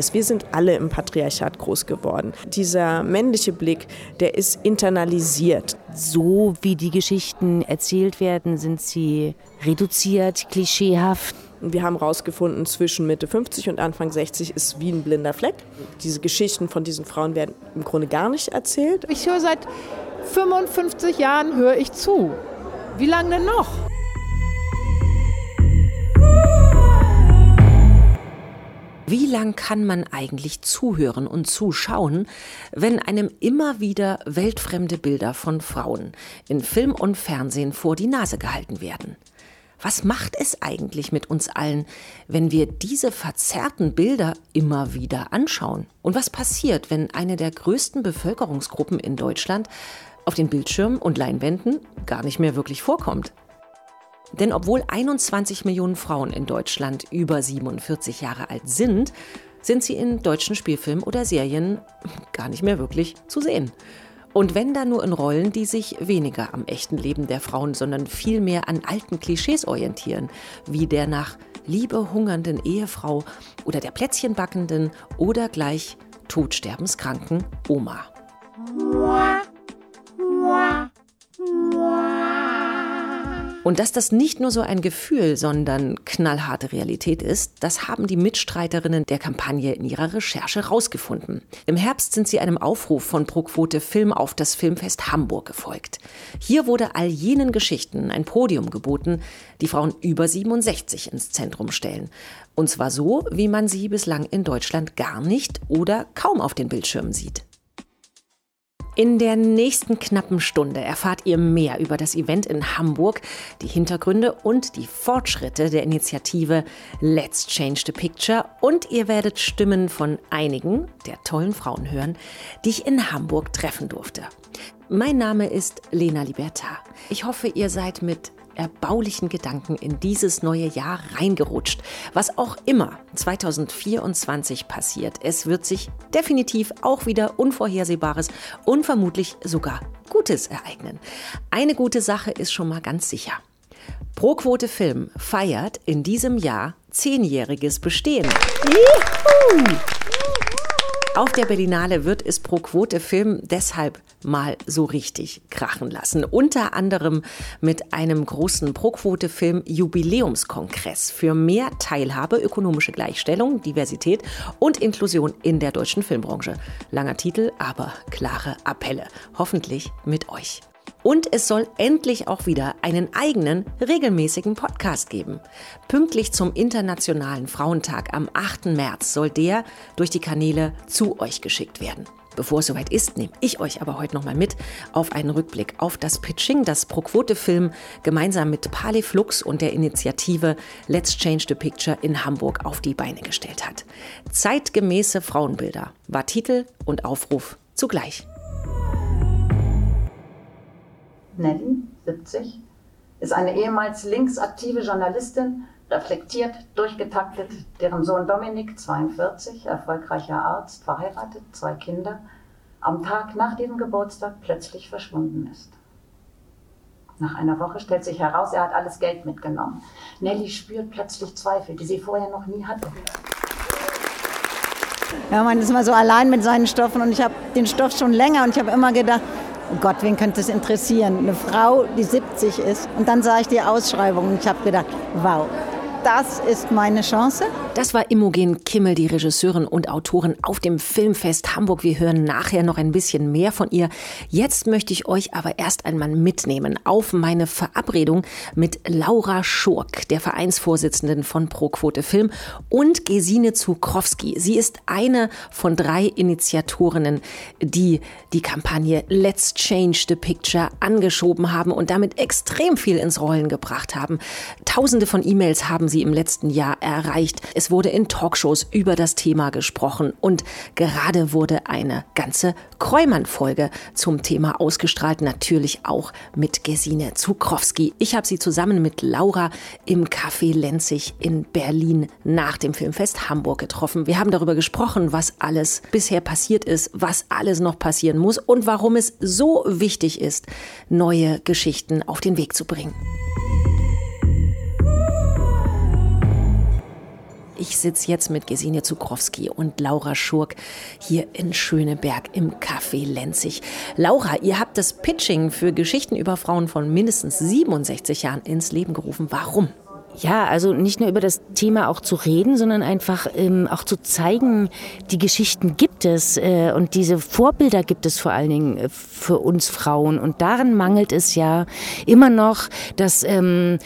ist. Wir sind alle im Patriarchat groß geworden. Dieser männliche Blick, der ist internalisiert. So wie die Geschichten erzählt werden, sind sie reduziert, klischeehaft. Wir haben herausgefunden, zwischen Mitte 50 und Anfang 60 ist wie ein blinder Fleck. Diese Geschichten von diesen Frauen werden im Grunde gar nicht erzählt. Ich höre seit 55 Jahren höre ich zu. Wie lange denn noch? Wie lang kann man eigentlich zuhören und zuschauen, wenn einem immer wieder weltfremde Bilder von Frauen in Film und Fernsehen vor die Nase gehalten werden? Was macht es eigentlich mit uns allen, wenn wir diese verzerrten Bilder immer wieder anschauen? Und was passiert, wenn eine der größten Bevölkerungsgruppen in Deutschland auf den Bildschirmen und Leinwänden gar nicht mehr wirklich vorkommt? Denn obwohl 21 Millionen Frauen in Deutschland über 47 Jahre alt sind, sind sie in deutschen Spielfilmen oder Serien gar nicht mehr wirklich zu sehen. Und wenn dann nur in Rollen, die sich weniger am echten Leben der Frauen, sondern vielmehr an alten Klischees orientieren, wie der nach Liebe hungernden Ehefrau oder der Plätzchenbackenden oder gleich todsterbenskranken Oma. Und dass das nicht nur so ein Gefühl, sondern knallharte Realität ist, das haben die Mitstreiterinnen der Kampagne in ihrer Recherche herausgefunden. Im Herbst sind sie einem Aufruf von ProQuote Film auf das Filmfest Hamburg gefolgt. Hier wurde all jenen Geschichten ein Podium geboten, die Frauen über 67 ins Zentrum stellen. Und zwar so, wie man sie bislang in Deutschland gar nicht oder kaum auf den Bildschirmen sieht. In der nächsten knappen Stunde erfahrt ihr mehr über das Event in Hamburg, die Hintergründe und die Fortschritte der Initiative Let's Change the Picture und ihr werdet Stimmen von einigen der tollen Frauen hören, die ich in Hamburg treffen durfte. Mein Name ist Lena Liberta. Ich hoffe, ihr seid mit erbaulichen Gedanken in dieses neue Jahr reingerutscht. Was auch immer 2024 passiert, es wird sich definitiv auch wieder Unvorhersehbares und vermutlich sogar Gutes ereignen. Eine gute Sache ist schon mal ganz sicher. Proquote Film feiert in diesem Jahr zehnjähriges Bestehen. Juhu! Auf der Berlinale wird es pro Quote Film deshalb mal so richtig krachen lassen. Unter anderem mit einem großen Pro Quote Film Jubiläumskongress für mehr Teilhabe, ökonomische Gleichstellung, Diversität und Inklusion in der deutschen Filmbranche. Langer Titel, aber klare Appelle. Hoffentlich mit euch. Und es soll endlich auch wieder einen eigenen, regelmäßigen Podcast geben. Pünktlich zum Internationalen Frauentag am 8. März soll der durch die Kanäle zu euch geschickt werden. Bevor es soweit ist, nehme ich euch aber heute nochmal mit auf einen Rückblick auf das Pitching, das Pro-Quote-Film gemeinsam mit Pali Flux und der Initiative Let's Change the Picture in Hamburg auf die Beine gestellt hat. Zeitgemäße Frauenbilder war Titel und Aufruf zugleich. Nelly, 70, ist eine ehemals linksaktive Journalistin, reflektiert, durchgetaktet, deren Sohn Dominik, 42, erfolgreicher Arzt, verheiratet, zwei Kinder, am Tag nach diesem Geburtstag plötzlich verschwunden ist. Nach einer Woche stellt sich heraus, er hat alles Geld mitgenommen. Nelly spürt plötzlich Zweifel, die sie vorher noch nie hatte. Ja, man ist immer so allein mit seinen Stoffen und ich habe den Stoff schon länger und ich habe immer gedacht, oh Gott, wen könnte es interessieren? Eine Frau, die 70 ist. Und dann sah ich die Ausschreibung und ich habe gedacht, wow, das ist meine Chance. Das war Imogen Kimmel, die Regisseurin und Autorin auf dem Filmfest Hamburg. Wir hören nachher noch ein bisschen mehr von ihr. Jetzt möchte ich euch aber erst einmal mitnehmen auf meine Verabredung mit Laura Schurk, der Vereinsvorsitzenden von ProQuote Film und Gesine Zukrowski. Sie ist eine von drei Initiatorinnen, die die Kampagne Let's Change the Picture angeschoben haben und damit extrem viel ins Rollen gebracht haben. Tausende von E-Mails haben sie im letzten Jahr erreicht. Es wurde in Talkshows über das Thema gesprochen und gerade wurde eine ganze Kräumann-Folge zum Thema ausgestrahlt, natürlich auch mit Gesine Zukrowski. Ich habe sie zusammen mit Laura im Café Lenzig in Berlin nach dem Filmfest Hamburg getroffen. Wir haben darüber gesprochen, was alles bisher passiert ist, was alles noch passieren muss und warum es so wichtig ist, neue Geschichten auf den Weg zu bringen. Ich sitze jetzt mit Gesine Zukrowski und Laura Schurk hier in Schöneberg im Café Lenzig. Laura, ihr habt das Pitching für Geschichten über Frauen von mindestens 67 Jahren ins Leben gerufen. Warum? Ja, also nicht nur über das Thema auch zu reden, sondern einfach ähm, auch zu zeigen, die Geschichten gibt es äh, und diese Vorbilder gibt es vor allen Dingen äh, für uns Frauen. Und daran mangelt es ja immer noch, dass ähm,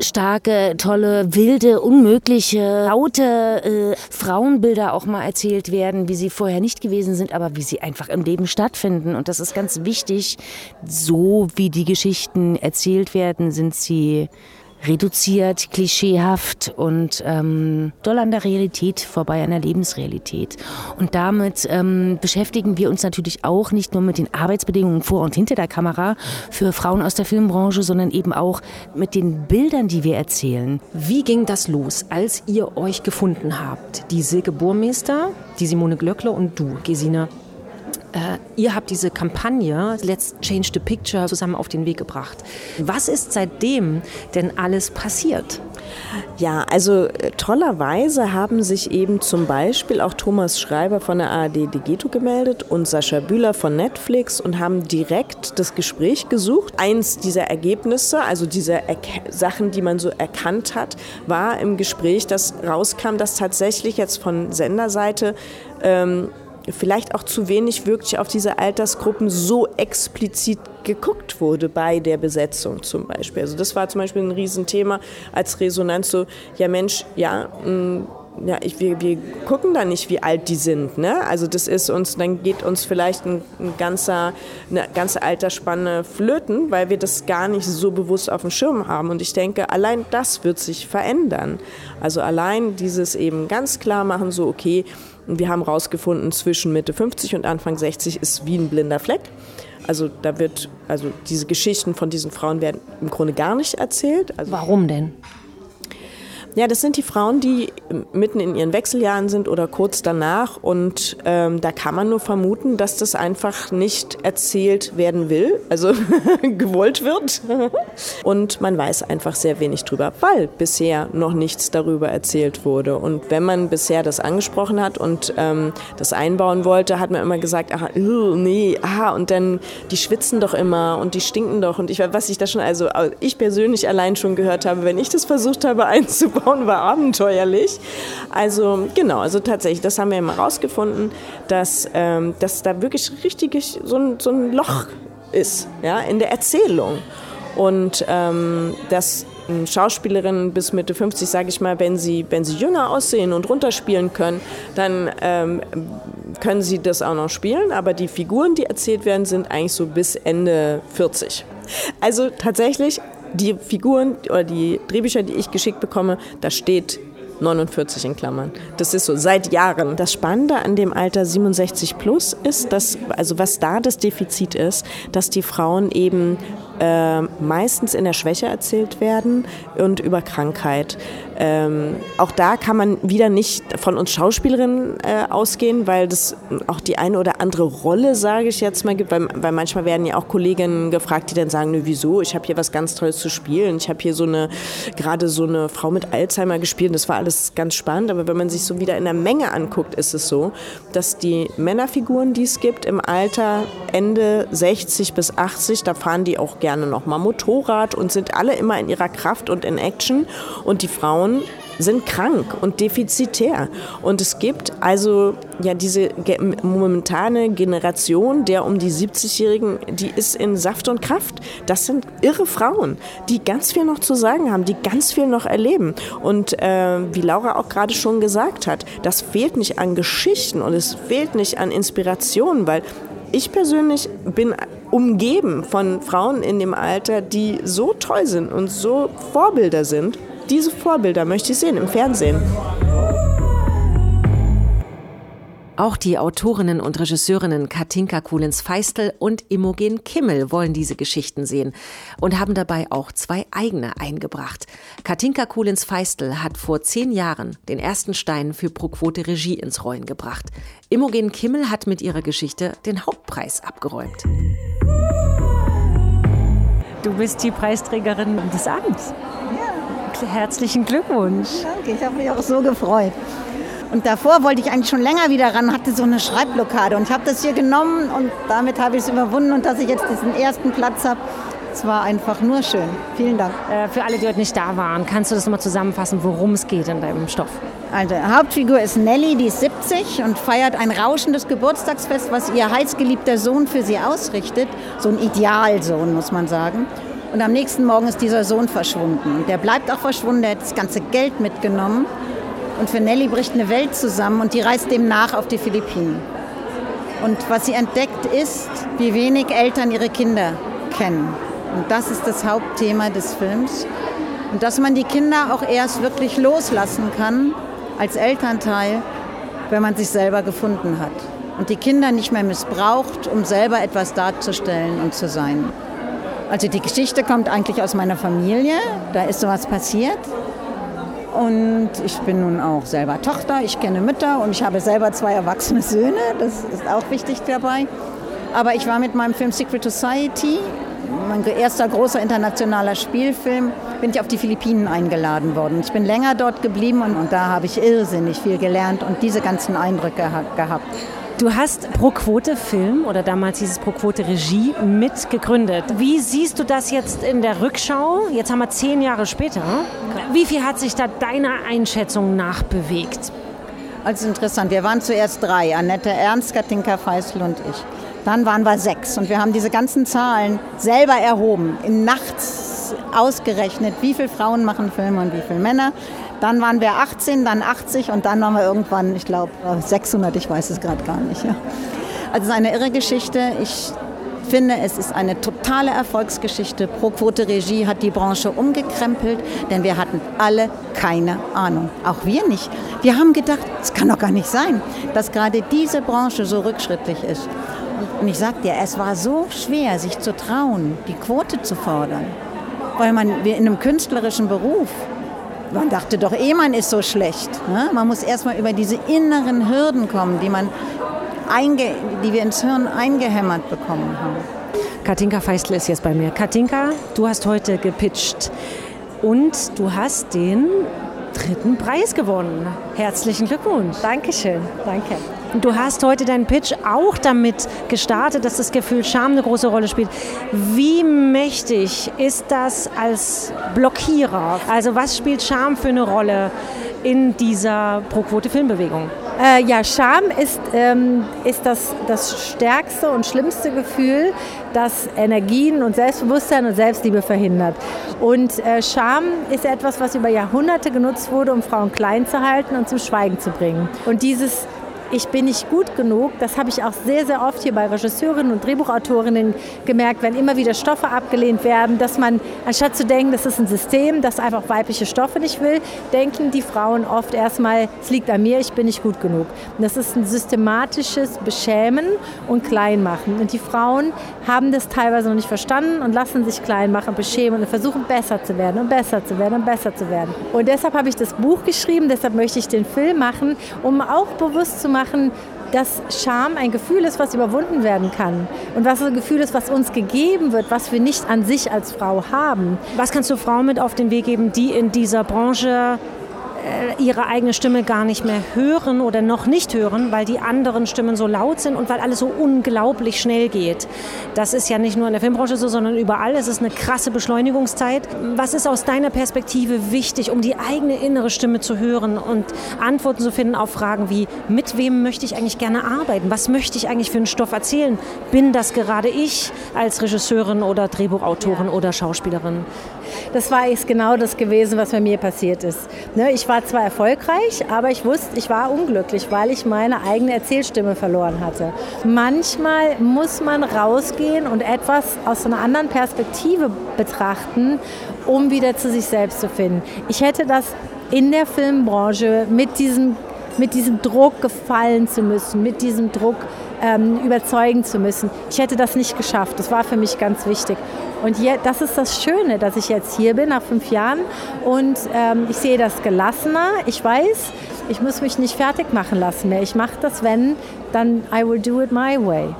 starke, tolle, wilde, unmögliche, laute äh, Frauenbilder auch mal erzählt werden, wie sie vorher nicht gewesen sind, aber wie sie einfach im Leben stattfinden. Und das ist ganz wichtig. So wie die Geschichten erzählt werden, sind sie reduziert, klischeehaft und ähm, doll an der Realität vorbei, an der Lebensrealität. Und damit ähm, beschäftigen wir uns natürlich auch nicht nur mit den Arbeitsbedingungen vor und hinter der Kamera für Frauen aus der Filmbranche, sondern eben auch mit den Bildern, die wir erzählen. Wie ging das los, als ihr euch gefunden habt? Die Silke Burmeister, die Simone Glöckler und du, Gesine äh, ihr habt diese Kampagne Let's Change the Picture zusammen auf den Weg gebracht. Was ist seitdem denn alles passiert? Ja, also äh, tollerweise haben sich eben zum Beispiel auch Thomas Schreiber von der ARD Digeto gemeldet und Sascha Bühler von Netflix und haben direkt das Gespräch gesucht. Eins dieser Ergebnisse, also diese Sachen, die man so erkannt hat, war im Gespräch, dass rauskam, dass tatsächlich jetzt von Senderseite ähm, vielleicht auch zu wenig wirklich auf diese Altersgruppen so explizit geguckt wurde bei der Besetzung zum Beispiel. Also das war zum Beispiel ein Riesenthema als Resonanz so, ja Mensch, ja, mh, mm, ja, ich, wir, wir gucken da nicht, wie alt die sind. Ne? Also das ist uns, dann geht uns vielleicht ein, ein ganzer, eine ganze Altersspanne flöten, weil wir das gar nicht so bewusst auf dem Schirm haben. Und ich denke, allein das wird sich verändern. Also allein dieses eben ganz klar machen, so okay, wir haben herausgefunden, zwischen Mitte 50 und Anfang 60 ist wie ein blinder Fleck. Also da wird, also diese Geschichten von diesen Frauen werden im Grunde gar nicht erzählt. Also Warum denn? Ja, das sind die Frauen, die mitten in ihren Wechseljahren sind oder kurz danach. Und ähm, da kann man nur vermuten, dass das einfach nicht erzählt werden will, also gewollt wird. und man weiß einfach sehr wenig drüber, weil bisher noch nichts darüber erzählt wurde. Und wenn man bisher das angesprochen hat und ähm, das einbauen wollte, hat man immer gesagt, aha, nee, aha, und dann, die schwitzen doch immer und die stinken doch. Und ich, was ich da schon, also ich persönlich allein schon gehört habe, wenn ich das versucht habe einzubauen, Frauen war abenteuerlich. Also genau, also tatsächlich, das haben wir immer rausgefunden, dass, ähm, dass da wirklich richtig so ein, so ein Loch ist ja, in der Erzählung. Und ähm, dass Schauspielerinnen bis Mitte 50, sage ich mal, wenn sie, wenn sie jünger aussehen und runterspielen können, dann ähm, können sie das auch noch spielen. Aber die Figuren, die erzählt werden, sind eigentlich so bis Ende 40. Also tatsächlich die Figuren oder die Drehbücher, die ich geschickt bekomme, da steht 49 in Klammern. Das ist so seit Jahren. Das Spannende an dem Alter 67 plus ist, dass, also was da das Defizit ist, dass die Frauen eben äh, meistens in der Schwäche erzählt werden und über Krankheit. Ähm, auch da kann man wieder nicht von uns Schauspielerinnen äh, ausgehen, weil das auch die eine oder andere Rolle, sage ich jetzt mal, gibt. Weil, weil manchmal werden ja auch Kolleginnen gefragt, die dann sagen, nö, wieso? Ich habe hier was ganz Tolles zu spielen. Ich habe hier so eine, gerade so eine Frau mit Alzheimer gespielt. Das war alles ganz spannend. Aber wenn man sich so wieder in der Menge anguckt, ist es so, dass die Männerfiguren, die es gibt, im Alter Ende 60 bis 80, da fahren die auch gerne nochmal Motorrad und sind alle immer in ihrer Kraft und in Action. Und die Frauen sind krank und defizitär. Und es gibt also ja diese momentane Generation der um die 70-Jährigen, die ist in Saft und Kraft. Das sind irre Frauen, die ganz viel noch zu sagen haben, die ganz viel noch erleben. Und äh, wie Laura auch gerade schon gesagt hat, das fehlt nicht an Geschichten und es fehlt nicht an Inspirationen, weil ich persönlich bin umgeben von Frauen in dem Alter, die so toll sind und so Vorbilder sind. Diese Vorbilder möchte ich sehen im Fernsehen. Auch die Autorinnen und Regisseurinnen Katinka Kuhlens-Feistel und Imogen Kimmel wollen diese Geschichten sehen und haben dabei auch zwei eigene eingebracht. Katinka Kuhlens-Feistel hat vor zehn Jahren den ersten Stein für Proquote Regie ins Rollen gebracht. Imogen Kimmel hat mit ihrer Geschichte den Hauptpreis abgeräumt. Du bist die Preisträgerin des Abends. herzlichen Glückwunsch. Danke, ich habe mich auch so gefreut. Und davor wollte ich eigentlich schon länger wieder ran, hatte so eine Schreibblockade. Und ich habe das hier genommen und damit habe ich es überwunden. Und dass ich jetzt diesen ersten Platz habe, es war einfach nur schön. Vielen Dank. Äh, für alle, die heute nicht da waren, kannst du das nochmal zusammenfassen, worum es geht in deinem Stoff? Also, Hauptfigur ist Nelly, die ist 70 und feiert ein rauschendes Geburtstagsfest, was ihr heißgeliebter Sohn für sie ausrichtet. So ein Idealsohn, muss man sagen. Und am nächsten Morgen ist dieser Sohn verschwunden. Und der bleibt auch verschwunden, der hat das ganze Geld mitgenommen. Und für Nelly bricht eine Welt zusammen und die reist dem nach auf die Philippinen. Und was sie entdeckt ist, wie wenig Eltern ihre Kinder kennen. Und das ist das Hauptthema des Films. Und dass man die Kinder auch erst wirklich loslassen kann als Elternteil, wenn man sich selber gefunden hat. Und die Kinder nicht mehr missbraucht, um selber etwas darzustellen und zu sein. Also die Geschichte kommt eigentlich aus meiner Familie. Da ist sowas passiert. Und ich bin nun auch selber Tochter, ich kenne Mütter und ich habe selber zwei erwachsene Söhne. Das ist auch wichtig dabei. Aber ich war mit meinem Film Secret Society mein erster großer internationaler Spielfilm, bin ich auf die Philippinen eingeladen worden. Ich bin länger dort geblieben und, und da habe ich irrsinnig viel gelernt und diese ganzen Eindrücke gehabt. Du hast Pro Quote Film oder damals hieß es Pro Quote Regie mitgegründet. Wie siehst du das jetzt in der Rückschau? Jetzt haben wir zehn Jahre später. Wie viel hat sich da deiner Einschätzung nachbewegt? Also interessant. Wir waren zuerst drei. Annette Ernst, Katinka Feißl und ich. Dann waren wir sechs und wir haben diese ganzen Zahlen selber erhoben, in nachts ausgerechnet, wie viele Frauen machen Filme und wie viele Männer. Dann waren wir 18, dann 80 und dann waren wir irgendwann, ich glaube, 600, ich weiß es gerade gar nicht. Ja. Also es ist eine irre Geschichte. Ich finde, es ist eine totale Erfolgsgeschichte. Pro Quote Regie hat die Branche umgekrempelt, denn wir hatten alle keine Ahnung. Auch wir nicht. Wir haben gedacht, es kann doch gar nicht sein, dass gerade diese Branche so rückschrittlich ist. Und ich sag dir, es war so schwer, sich zu trauen, die Quote zu fordern. Weil man wir in einem künstlerischen Beruf, man dachte doch eh, man ist so schlecht. Ne? Man muss erstmal über diese inneren Hürden kommen, die, man einge, die wir ins Hirn eingehämmert bekommen haben. Katinka Feistl ist jetzt bei mir. Katinka, du hast heute gepitcht und du hast den dritten Preis gewonnen. Herzlichen Glückwunsch. Dankeschön, danke. Du hast heute deinen Pitch auch damit gestartet, dass das Gefühl Scham eine große Rolle spielt. Wie mächtig ist das als Blockierer? Also was spielt Scham für eine Rolle in dieser Pro-Quote-Filmbewegung? Äh, ja, Scham ist, ähm, ist das, das stärkste und schlimmste Gefühl, das Energien und Selbstbewusstsein und Selbstliebe verhindert. Und äh, Scham ist etwas, was über Jahrhunderte genutzt wurde, um Frauen klein zu halten und zum Schweigen zu bringen. Und dieses ich bin nicht gut genug. Das habe ich auch sehr, sehr oft hier bei Regisseurinnen und Drehbuchautorinnen gemerkt, wenn immer wieder Stoffe abgelehnt werden, dass man, anstatt zu denken, das ist ein System, das einfach weibliche Stoffe nicht will, denken die Frauen oft erstmal, es liegt an mir, ich bin nicht gut genug. Und das ist ein systematisches Beschämen und Kleinmachen. Und die Frauen haben das teilweise noch nicht verstanden und lassen sich klein machen, beschämen und versuchen besser zu werden und besser zu werden und besser zu werden. Und deshalb habe ich das Buch geschrieben, deshalb möchte ich den Film machen, um auch bewusst zu machen, machen, dass Scham ein Gefühl ist, was überwunden werden kann und was ein Gefühl ist, was uns gegeben wird, was wir nicht an sich als Frau haben. Was kannst du Frauen mit auf den Weg geben, die in dieser Branche ihre eigene Stimme gar nicht mehr hören oder noch nicht hören, weil die anderen Stimmen so laut sind und weil alles so unglaublich schnell geht. Das ist ja nicht nur in der Filmbranche so, sondern überall. Es ist eine krasse Beschleunigungszeit. Was ist aus deiner Perspektive wichtig, um die eigene innere Stimme zu hören und Antworten zu finden auf Fragen wie, mit wem möchte ich eigentlich gerne arbeiten? Was möchte ich eigentlich für einen Stoff erzählen? Bin das gerade ich als Regisseurin oder Drehbuchautorin oder Schauspielerin? Das war jetzt genau das gewesen, was bei mir passiert ist. Ne, ich war war zwar erfolgreich, aber ich wusste, ich war unglücklich, weil ich meine eigene Erzählstimme verloren hatte. Manchmal muss man rausgehen und etwas aus einer anderen Perspektive betrachten, um wieder zu sich selbst zu finden. Ich hätte das in der Filmbranche mit diesem, mit diesem Druck gefallen zu müssen, mit diesem Druck ähm, überzeugen zu müssen. Ich hätte das nicht geschafft. Das war für mich ganz wichtig. Und hier, das ist das Schöne, dass ich jetzt hier bin nach fünf Jahren und ähm, ich sehe das gelassener. Ich weiß, ich muss mich nicht fertig machen lassen mehr. Ich mache das, wenn, dann I will do it my way.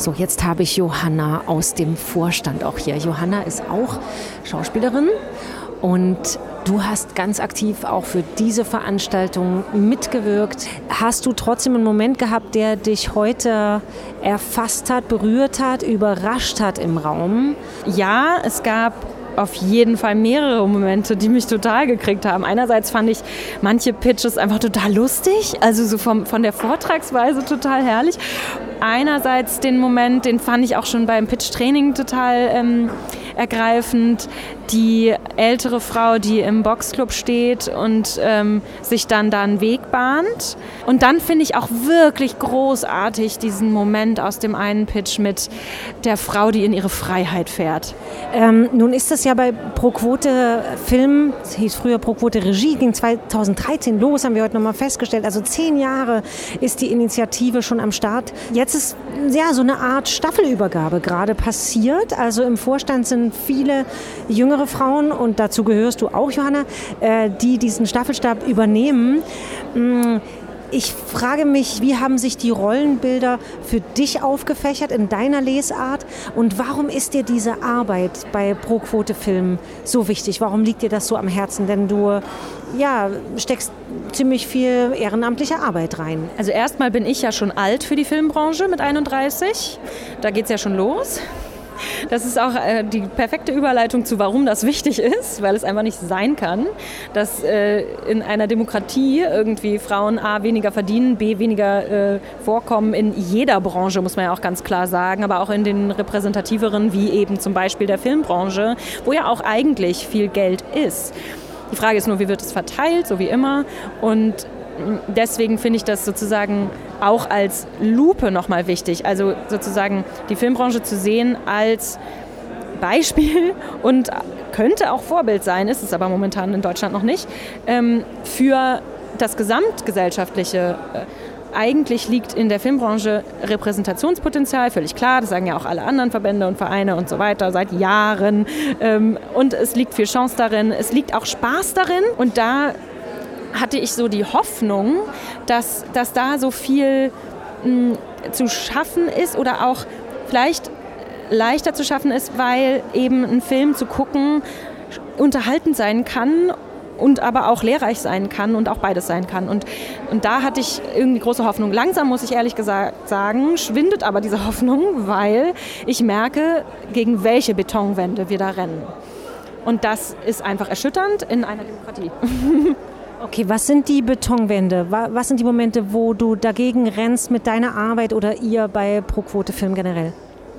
So, jetzt habe ich Johanna aus dem Vorstand auch hier. Johanna ist auch Schauspielerin und du hast ganz aktiv auch für diese Veranstaltung mitgewirkt. Hast du trotzdem einen Moment gehabt, der dich heute erfasst hat, berührt hat, überrascht hat im Raum? Ja, es gab auf jeden Fall mehrere Momente, die mich total gekriegt haben. Einerseits fand ich manche Pitches einfach total lustig, also so vom, von der Vortragsweise total herrlich. Einerseits den Moment, den fand ich auch schon beim Pitch-Training total ähm, ergreifend. Die ältere Frau, die im Boxclub steht und ähm, sich dann da einen Weg bahnt. Und dann finde ich auch wirklich großartig diesen Moment aus dem einen Pitch mit der Frau, die in ihre Freiheit fährt. Ähm, nun ist das ja bei ProQuote Film, es hieß früher ProQuote Regie, ging 2013 los, haben wir heute nochmal festgestellt. Also zehn Jahre ist die Initiative schon am Start. Jetzt ist ja so eine Art Staffelübergabe gerade passiert. Also im Vorstand sind viele jüngere Frauen und dazu gehörst du auch, Johanna, äh, die diesen Staffelstab übernehmen. Mm, ich frage mich, wie haben sich die Rollenbilder für dich aufgefächert in deiner Lesart und warum ist dir diese Arbeit bei Pro-Quote Film so wichtig? Warum liegt dir das so am Herzen? Denn du ja, steckst ziemlich viel ehrenamtliche Arbeit rein. Also erstmal bin ich ja schon alt für die Filmbranche mit 31. Da geht es ja schon los. Das ist auch äh, die perfekte Überleitung zu, warum das wichtig ist, weil es einfach nicht sein kann, dass äh, in einer Demokratie irgendwie Frauen A weniger verdienen, B weniger äh, vorkommen in jeder Branche, muss man ja auch ganz klar sagen, aber auch in den repräsentativeren, wie eben zum Beispiel der Filmbranche, wo ja auch eigentlich viel Geld ist. Die Frage ist nur, wie wird es verteilt, so wie immer. Und deswegen finde ich das sozusagen auch als Lupe nochmal wichtig. Also sozusagen die Filmbranche zu sehen als Beispiel und könnte auch Vorbild sein, ist es aber momentan in Deutschland noch nicht, ähm, für das gesamtgesellschaftliche. Äh, eigentlich liegt in der Filmbranche Repräsentationspotenzial, völlig klar, das sagen ja auch alle anderen Verbände und Vereine und so weiter seit Jahren. Ähm, und es liegt viel Chance darin, es liegt auch Spaß darin. Und da hatte ich so die Hoffnung, dass, dass da so viel mh, hm, zu schaffen ist oder auch vielleicht leichter zu schaffen ist, weil eben ein Film zu gucken unterhaltend sein kann und aber auch lehrreich sein kann und auch beides sein kann. Und, und da hatte ich irgendwie große Hoffnung. Langsam muss ich ehrlich gesagt sagen, schwindet aber diese Hoffnung, weil ich merke, gegen welche Betonwände wir da rennen. Und das ist einfach erschütternd in einer Demokratie. Okay, was sind die Betonwände? Was sind die Momente, wo du dagegen rennst mit deiner Arbeit oder ihr bei ProQuote Film generell?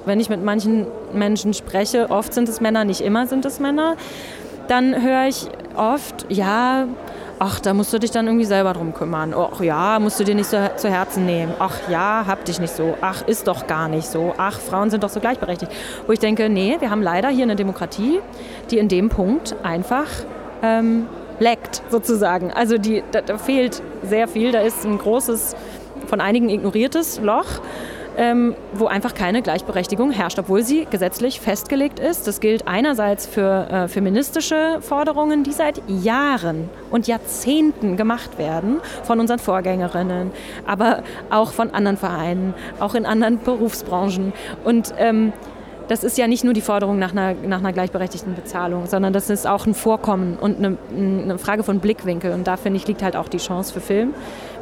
Wenn ich mit manchen Menschen spreche, oft sind es Männer, nicht immer sind es Männer, dann höre ich oft, ja, ach, da musst du dich dann irgendwie selber drum kümmern. Ach ja, musst du dir nicht so zu Herzen nehmen. Ach ja, hab dich nicht so. Ach, ist doch gar nicht so. Ach, Frauen sind doch so gleichberechtigt. Wo ich denke, nee, wir haben leider hier eine Demokratie, die in dem Punkt einfach ähm, leckt sozusagen. Also die, da, da, fehlt sehr viel. Da ist ein großes, von einigen ignoriertes Loch. Ähm, wo einfach keine Gleichberechtigung herrscht, obwohl sie gesetzlich festgelegt ist. Das gilt einerseits für äh, feministische Forderungen, die seit Jahren und Jahrzehnten gemacht werden von unseren Vorgängerinnen, aber auch von anderen Vereinen, auch in anderen Berufsbranchen. Und ähm, das ist ja nicht nur die Forderung nach einer, nach einer gleichberechtigten Bezahlung, sondern das ist auch ein Vorkommen und eine, eine Frage von Blickwinkel. Und da finde ich, liegt halt auch die Chance für Film,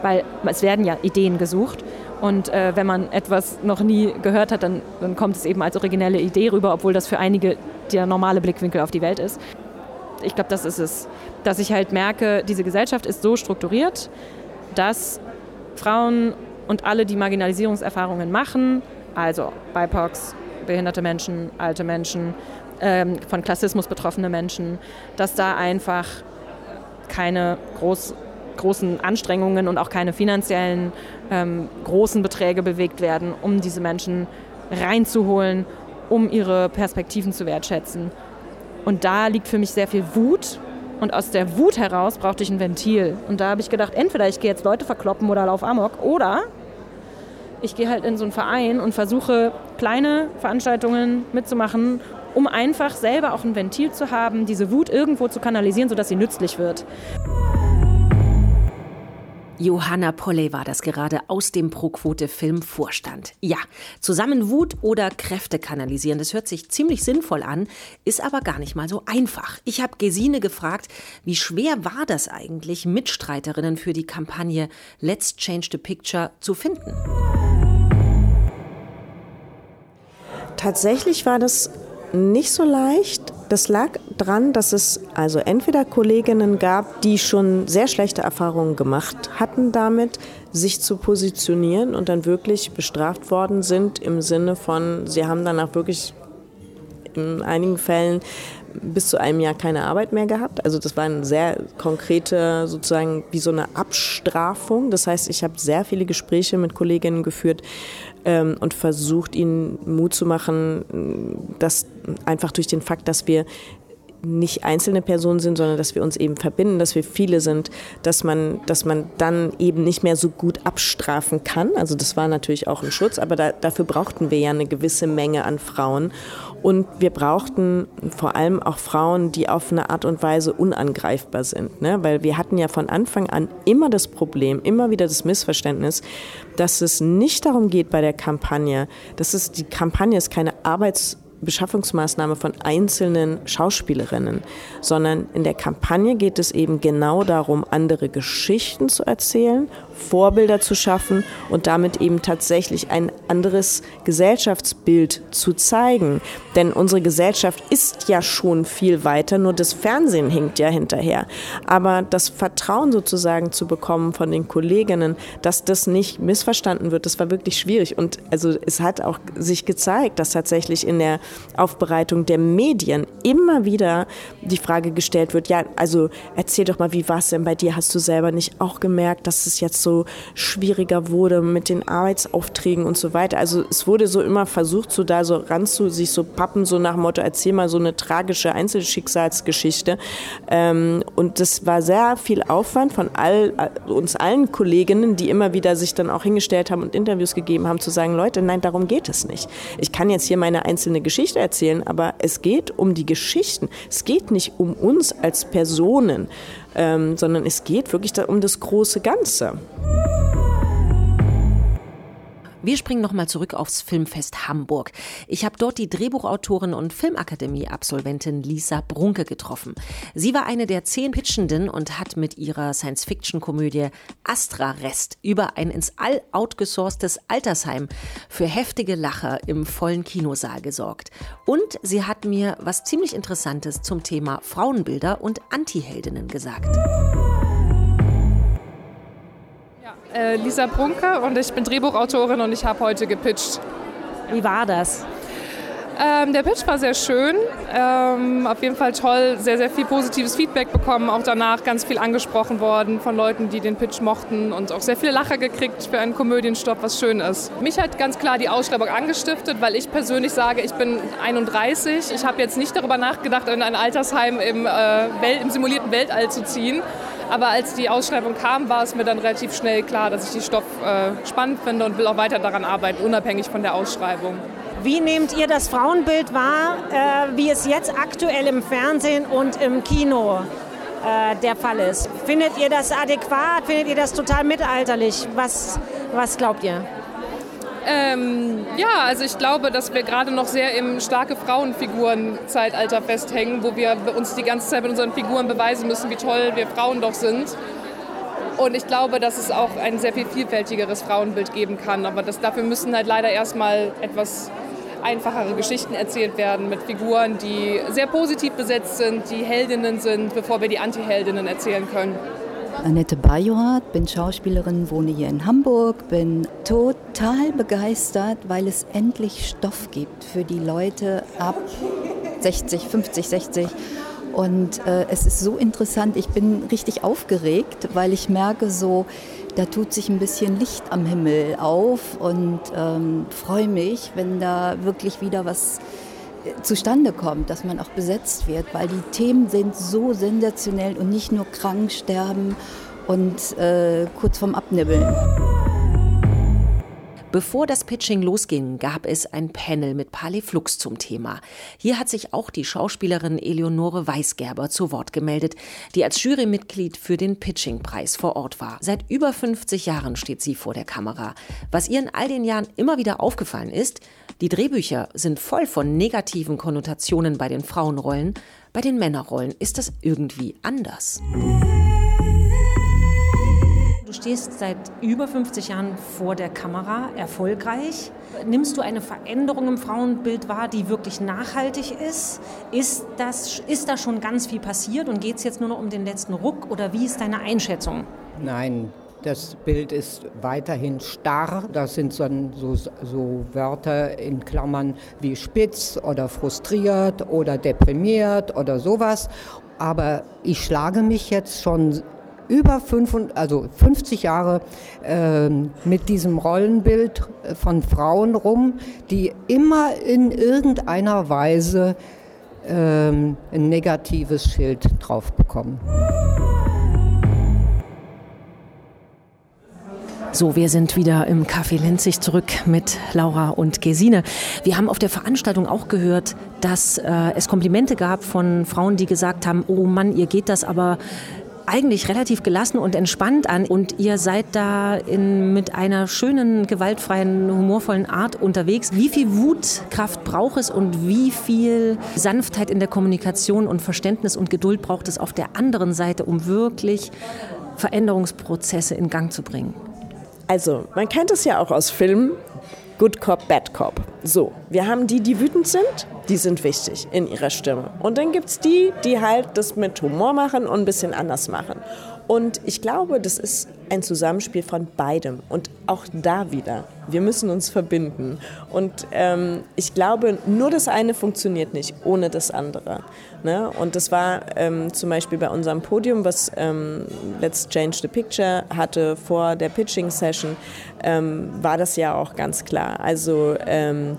weil es werden ja Ideen gesucht. Und äh, wenn man etwas noch nie gehört hat, dann, dann kommt es eben als originelle Idee rüber, obwohl das für einige der normale Blickwinkel auf die Welt ist. Ich glaube, das ist es. Dass ich halt merke, diese Gesellschaft ist so strukturiert, dass Frauen und alle, die Marginalisierungserfahrungen machen, also BIPOCs, behinderte Menschen, alte Menschen, ähm, von Klassismus betroffene Menschen, dass da einfach keine groß, großen Anstrengungen und auch keine finanziellen ähm, großen Beträge bewegt werden, um diese Menschen reinzuholen, um ihre Perspektiven zu wertschätzen. Und da liegt für mich sehr viel Wut. Und aus der Wut heraus brauchte ich ein Ventil. Und da habe ich gedacht, entweder ich gehe jetzt Leute verkloppen oder lauf Amok, oder ich gehe halt in so einen Verein und versuche kleine Veranstaltungen mitzumachen, um einfach selber auch ein Ventil zu haben, diese Wut irgendwo zu kanalisieren, sodass sie nützlich wird. Johanna Polley war das gerade aus dem Pro-Quote-Film Vorstand. Ja, zusammen Wut oder Kräfte kanalisieren, das hört sich ziemlich sinnvoll an, ist aber gar nicht mal so einfach. Ich habe Gesine gefragt, wie schwer war das eigentlich, Mitstreiterinnen für die Kampagne Let's Change the Picture zu finden? Tatsächlich war das nicht so leicht. Das lag daran, dass es also entweder Kolleginnen gab, die schon sehr schlechte Erfahrungen gemacht hatten damit, sich zu positionieren und dann wirklich bestraft worden sind im Sinne von, sie haben danach wirklich in einigen Fällen bis zu einem Jahr keine Arbeit mehr gehabt. Also das war eine sehr konkrete, sozusagen wie so eine Abstrafung. Das heißt, ich habe sehr viele Gespräche mit Kolleginnen geführt ähm, und versucht, ihnen Mut zu machen, dass einfach durch den Fakt, dass wir nicht einzelne Personen sind, sondern dass wir uns eben verbinden, dass wir viele sind, dass man, dass man dann eben nicht mehr so gut abstrafen kann. Also das war natürlich auch ein Schutz, aber da, dafür brauchten wir ja eine gewisse Menge an Frauen. Und wir brauchten vor allem auch Frauen, die auf eine Art und Weise unangreifbar sind. Ne? Weil wir hatten ja von Anfang an immer das Problem, immer wieder das Missverständnis, dass es nicht darum geht bei der Kampagne, dass es die Kampagne ist keine Arbeits Beschaffungsmaßnahme von einzelnen Schauspielerinnen, sondern in der Kampagne geht es eben genau darum, andere Geschichten zu erzählen, Vorbilder zu schaffen und damit eben tatsächlich ein anderes Gesellschaftsbild zu zeigen. Denn unsere Gesellschaft ist ja schon viel weiter, nur das Fernsehen hinkt ja hinterher. Aber das Vertrauen sozusagen zu bekommen von den Kolleginnen, dass das nicht missverstanden wird, das war wirklich schwierig. Und also es hat auch sich gezeigt, dass tatsächlich in der Aufbereitung der Medien immer wieder die Frage gestellt wird, ja, also erzähl doch mal, wie war es denn bei dir? Hast du selber nicht auch gemerkt, dass es jetzt so schwieriger wurde mit den Arbeitsaufträgen und so weiter? Also es wurde so immer versucht, so da so ran zu sich so pappen, so nach dem Motto, erzähl mal so eine tragische Einzelschicksalsgeschichte. Ähm, und das war sehr viel Aufwand von all, uns allen Kolleginnen, die immer wieder sich dann auch hingestellt haben und Interviews gegeben haben, zu sagen, Leute, nein, darum geht es nicht. Ich kann jetzt hier meine einzelne Geschichte erzählen, aber es geht um die Geschichten. Es geht nicht um uns als Personen, ähm, sondern es geht wirklich um das große Ganze. Wir springen nochmal zurück aufs Filmfest Hamburg. Ich habe dort die Drehbuchautorin und Filmakademie-Absolventin Lisa Brunke getroffen. Sie war eine der zehn Pitchenden und hat mit ihrer Science-Fiction-Komödie Astra Rest über ein ins All outgesourcetes Altersheim für heftige Lacher im vollen Kinosaal gesorgt. Und sie hat mir was ziemlich Interessantes zum Thema Frauenbilder und Antiheldinnen gesagt Lisa Brunke und ich bin Drehbuchautorin und ich habe heute gepitcht. Wie war das? Ähm, der Pitch war sehr schön, ähm, auf jeden Fall toll, sehr, sehr viel positives Feedback bekommen, auch danach ganz viel angesprochen worden von Leuten, die den Pitch mochten und auch sehr viele Lacher gekriegt für einen Komödienstopp, was schön ist. Mich hat ganz klar die Ausschreibung angestiftet, weil ich persönlich sage, ich bin 31, ich habe jetzt nicht darüber nachgedacht, in ein Altersheim im, äh, Welt, im simulierten Weltall zu ziehen. Aber als die Ausschreibung kam, war es mir dann relativ schnell klar, dass ich die Stoff äh, spannend finde und will auch weiter daran arbeiten, unabhängig von der Ausschreibung. Wie nehmt ihr das Frauenbild wahr, äh, wie es jetzt aktuell im Fernsehen und im Kino äh, der Fall ist? Findet ihr das adäquat? Findet ihr das total mittelalterlich? Was, was glaubt ihr? Ähm, ja, also ich glaube, dass wir gerade noch sehr im starke Frauenfiguren-Zeitalter festhängen, wo wir uns die ganze Zeit mit unseren Figuren beweisen müssen, wie toll wir Frauen doch sind. Und ich glaube, dass es auch ein sehr viel vielfältigeres Frauenbild geben kann. Aber das, dafür müssen halt leider erstmal etwas einfachere Geschichten erzählt werden mit Figuren, die sehr positiv besetzt sind, die Heldinnen sind, bevor wir die Antiheldinnen erzählen können. Annette Bajorat, bin Schauspielerin, wohne hier in Hamburg, bin total begeistert, weil es endlich Stoff gibt für die Leute ab 60, 50, 60. Und äh, es ist so interessant, ich bin richtig aufgeregt, weil ich merke so, da tut sich ein bisschen Licht am Himmel auf und ähm, freue mich, wenn da wirklich wieder was zustande kommt, dass man auch besetzt wird, weil die Themen sind so sensationell und nicht nur krank sterben und äh, kurz vorm Abnibbeln. Bevor das Pitching losging, gab es ein Panel mit Paliflux zum Thema. Hier hat sich auch die Schauspielerin Eleonore Weisgerber zu Wort gemeldet, die als Jurymitglied für den Pitching-Preis vor Ort war. Seit über 50 Jahren steht sie vor der Kamera. Was ihr in all den Jahren immer wieder aufgefallen ist, die Drehbücher sind voll von negativen Konnotationen bei den Frauenrollen, bei den Männerrollen ist das irgendwie anders. Stehst seit über 50 Jahren vor der Kamera, erfolgreich. Nimmst du eine Veränderung im Frauenbild wahr, die wirklich nachhaltig ist? Ist, das, ist da schon ganz viel passiert und geht es jetzt nur noch um den letzten Ruck oder wie ist deine Einschätzung? Nein, das Bild ist weiterhin starr. Das sind so, so, Wörter in Klammern wie spitz oder frustriert oder deprimiert oder sowas. Aber ich schlage mich jetzt schon über fünf, also 50 Jahre äh, mit diesem Rollenbild von Frauen rum, die immer in irgendeiner Weise äh, ein negatives Schild drauf bekommen. So, wir sind wieder im Café Lenzig zurück mit Laura und Gesine. Wir haben auf der Veranstaltung auch gehört, dass äh, es Komplimente gab von Frauen, die gesagt haben, oh Mann, ihr geht das aber eigentlich relativ gelassen und entspannt an und ihr seid da in, mit einer schönen, gewaltfreien, humorvollen Art unterwegs. Wie viel Wutkraft braucht es und wie viel Sanftheit in der Kommunikation und Verständnis und Geduld braucht es auf der anderen Seite, um wirklich Veränderungsprozesse in Gang zu bringen? Also, man kennt es ja auch aus Filmen. Good Cop, Bad Cop. So, wir haben die, die wütend sind, die sind wichtig in ihrer Stimme. Und dann gibt es die, die halt das mit Humor machen und ein bisschen anders machen. Und ich glaube, das ist ein Zusammenspiel von beidem. Und auch da wieder, wir müssen uns verbinden. Und ähm, ich glaube, nur das eine funktioniert nicht ohne das andere. Ne? Und das war ähm, zum Beispiel bei unserem Podium, was ähm, Let's Change the Picture hatte vor der Pitching-Session, ähm, war das ja auch ganz klar. Also ähm,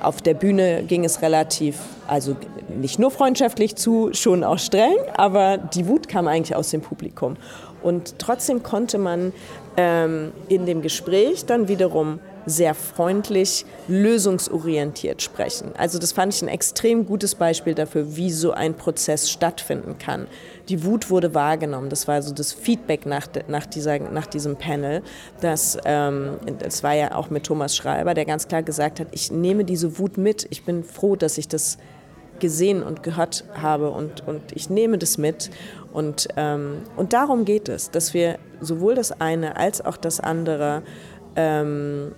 auf der Bühne ging es relativ, also nicht nur freundschaftlich zu, schon auch streng, aber die Wut kam eigentlich aus dem Publikum. Und trotzdem konnte man ähm, in dem Gespräch dann wiederum sehr freundlich, lösungsorientiert sprechen. Also das fand ich ein extrem gutes Beispiel dafür, wie so ein Prozess stattfinden kann. Die Wut wurde wahrgenommen. Das war so das Feedback nach, nach, dieser, nach diesem Panel. Das, ähm, das war ja auch mit Thomas Schreiber, der ganz klar gesagt hat, ich nehme diese Wut mit. Ich bin froh, dass ich das gesehen und gehört habe und, und ich nehme das mit. Und, ähm, und darum geht es, dass wir sowohl das eine als auch das andere ähm,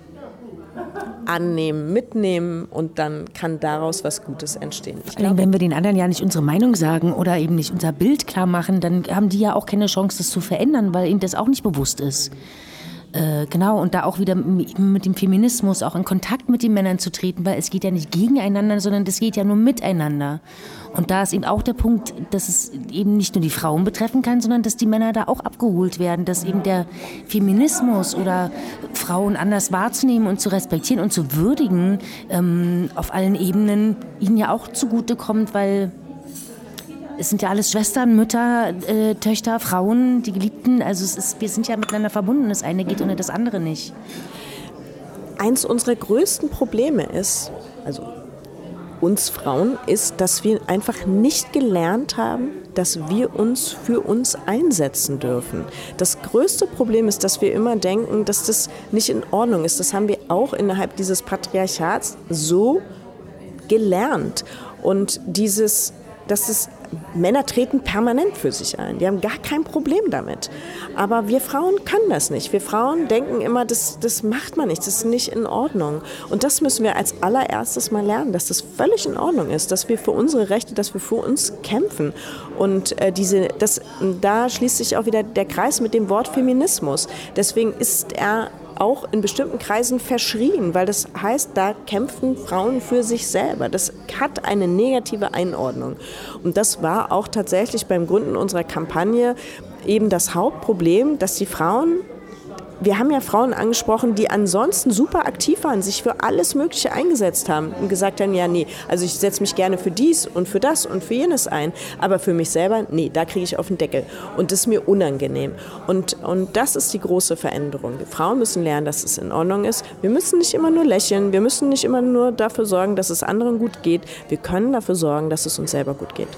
annehmen, mitnehmen und dann kann daraus was Gutes entstehen. Ich glaube, wenn wir den anderen ja nicht unsere Meinung sagen oder eben nicht unser Bild klar machen, dann haben die ja auch keine Chance, das zu verändern, weil ihnen das auch nicht bewusst ist. Äh, genau, und da auch wieder mit dem Feminismus auch in Kontakt mit den Männern zu treten, weil es geht ja nicht gegeneinander, sondern das geht ja nur miteinander. Und da ist eben auch der Punkt, dass es eben nicht nur die Frauen betreffen kann, sondern dass die Männer da auch abgeholt werden, dass eben der Feminismus oder Frauen anders wahrzunehmen und zu respektieren und zu würdigen ähm, auf allen Ebenen ihnen ja auch zugutekommt, weil es sind ja alles Schwestern, Mütter, äh, Töchter, Frauen, die Geliebten. Also es ist, wir sind ja miteinander verbunden. Das eine geht ohne das andere nicht. Eins unserer größten Probleme ist, also uns Frauen, ist, dass wir einfach nicht gelernt haben, dass wir uns für uns einsetzen dürfen. Das größte Problem ist, dass wir immer denken, dass das nicht in Ordnung ist. Das haben wir auch innerhalb dieses Patriarchats so gelernt. Und dieses, dass es Männer treten permanent für sich ein. Die haben gar kein Problem damit. Aber wir Frauen können das nicht. Wir Frauen denken immer, das, das macht man nicht, das ist nicht in Ordnung. Und das müssen wir als allererstes mal lernen, dass das völlig in Ordnung ist, dass wir für unsere Rechte, dass wir für uns kämpfen. Und äh, diese, das, da schließt sich auch wieder der Kreis mit dem Wort Feminismus. Deswegen ist er auch in bestimmten Kreisen verschrien, weil das heißt, da kämpfen Frauen für sich selber. Das hat eine negative Einordnung. Und das war auch tatsächlich beim Gründen unserer Kampagne eben das Hauptproblem, dass die Frauen wir haben ja Frauen angesprochen, die ansonsten super aktiv waren, sich für alles Mögliche eingesetzt haben und gesagt haben, ja, nee, also ich setze mich gerne für dies und für das und für jenes ein, aber für mich selber, nee, da kriege ich auf den Deckel. Und das ist mir unangenehm. Und, und das ist die große Veränderung. Die Frauen müssen lernen, dass es in Ordnung ist. Wir müssen nicht immer nur lächeln, wir müssen nicht immer nur dafür sorgen, dass es anderen gut geht. Wir können dafür sorgen, dass es uns selber gut geht.